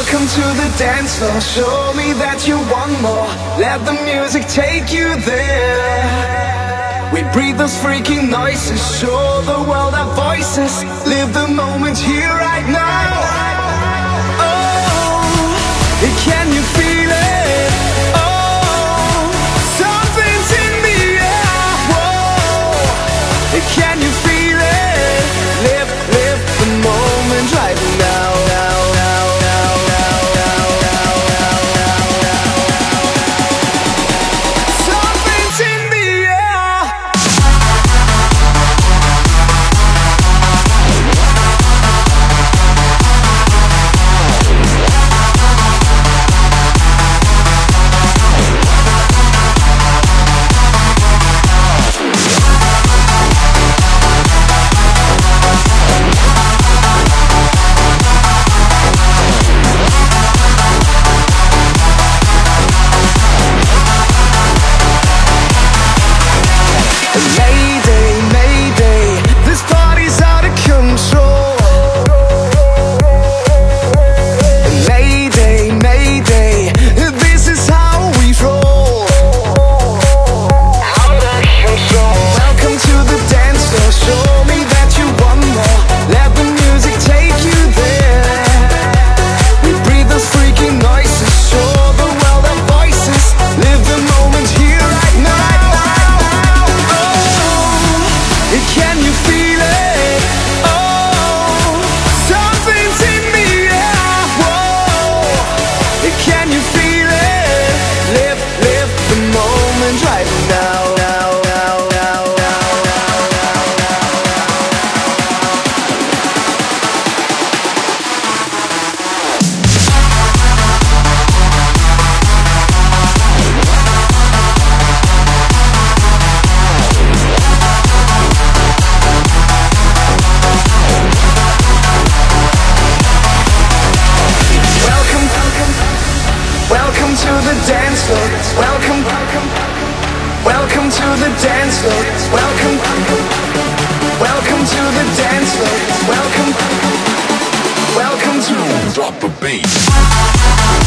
Welcome to the dance floor. Show me that you want more. Let the music take you there. We breathe those freaking noises. Show the world our voices. Live the moment here. to the dance floor. Welcome. Welcome to the dance floor. Welcome. Welcome to Drop the beat.